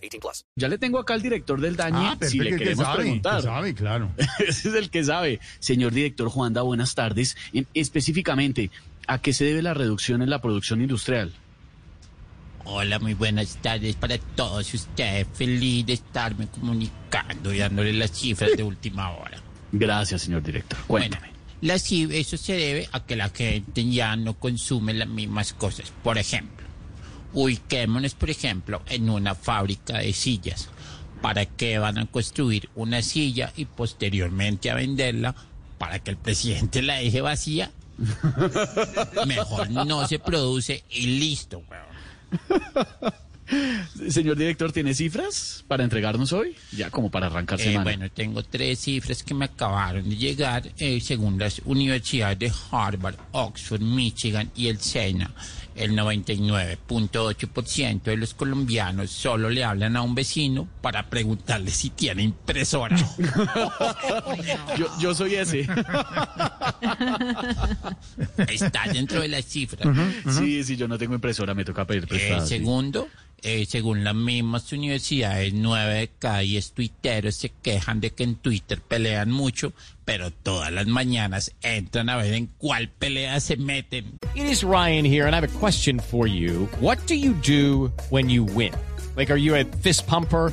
18 plus. Ya le tengo acá al director del Dañe, Ah, si le perfecto, que queremos sabe, preguntar. que sabe, claro. Ese es el que sabe. Señor director Juanda, buenas tardes. En- específicamente, ¿a qué se debe la reducción en la producción industrial? Hola, muy buenas tardes para todos ustedes. Feliz de estarme comunicando y dándole las cifras de última hora. Gracias, señor director. Cuéntame. Bueno, las cif- eso se debe a que la gente ya no consume las mismas cosas. Por ejemplo, ubiquémonos, por ejemplo, en una fábrica de sillas. ¿Para qué van a construir una silla y posteriormente a venderla para que el presidente la deje vacía? Mejor no se produce y listo, weón. Señor director, ¿tiene cifras para entregarnos hoy? Ya como para arrancar Eh, semana. bueno, tengo tres cifras que me acabaron de llegar eh, según las universidades de Harvard, Oxford, Michigan y el SENA. El 99.8% de los colombianos solo le hablan a un vecino para preguntarle si tiene impresora. yo, yo soy ese. Está dentro de las cifras. Sí, sí, yo no tengo impresora, me toca pedir Eh, prestada. sí. segundo, eh, según las mismas universidades, nueve de cada diez tuiteros se quejan de que en Twitter pelean mucho, pero todas las mañanas entran a ver en cuál pelea se meten. It is Ryan here, and I have a question for you. What do you do when you win? Like, are you a fist pumper?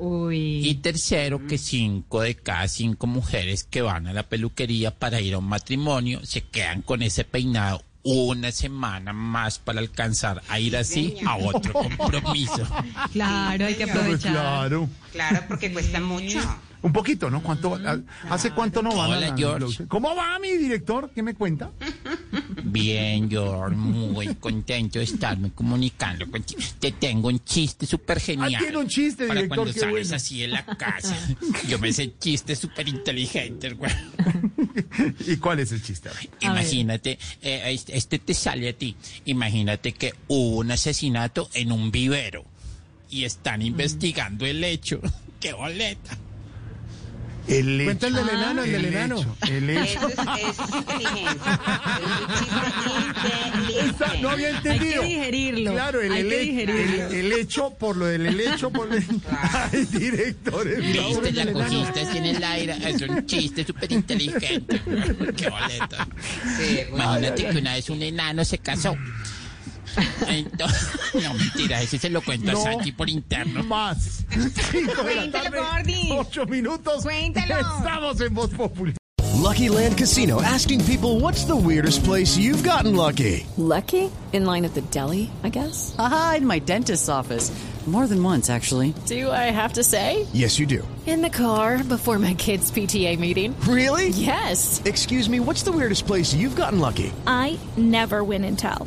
Y tercero, que cinco de cada cinco mujeres que van a la peluquería para ir a un matrimonio se quedan con ese peinado una semana más para alcanzar a ir así a otro compromiso. Claro, hay que aprovechar. claro. Claro, porque cuesta mucho. Un poquito, ¿no? ¿Cuánto, a- ¿Hace cuánto no van? a Hola, la- George. ¿Cómo va mi director? ¿Qué me cuenta? Bien, George, muy contento de estarme comunicando contigo. Te tengo un chiste súper genial. Ah, tiene un chiste, Para director, cuando qué sales bueno. así de la casa. Yo me sé chistes súper inteligentes, güey. ¿Y cuál es el chiste? Imagínate, eh, este, este te sale a ti. Imagínate que hubo un asesinato en un vivero y están investigando el hecho. ¡Qué boleta! El Cuenta el del enano, el del enano. hecho, El hecho. Eso es, eso inteligente. no había entendido. Hay que digerirlo. Claro, el, Hay que ele- digerirlo. el, el hecho, por lo del helecho, por el... Ay, director. el- Viste, la cogiste así en el aire. Es un chiste súper inteligente. ¡Qué boleta! Sí. Imagínate que una vez un enano se casó. Entonces, no, mentira, ese se lo cuento No. a Santi por interno. Más. Cinco de la tarde, Gordy. Ocho minutos. Cuéntalo. Estamos en Voz Popular. Lucky Land Casino asking people what's the weirdest place you've gotten lucky? Lucky? In line at the deli, I guess? Aha, in my dentist's office. More than once, actually. Do I have to say? Yes, you do. In the car before my kids' PTA meeting. Really? Yes. Excuse me, what's the weirdest place you've gotten lucky? I never win and tell.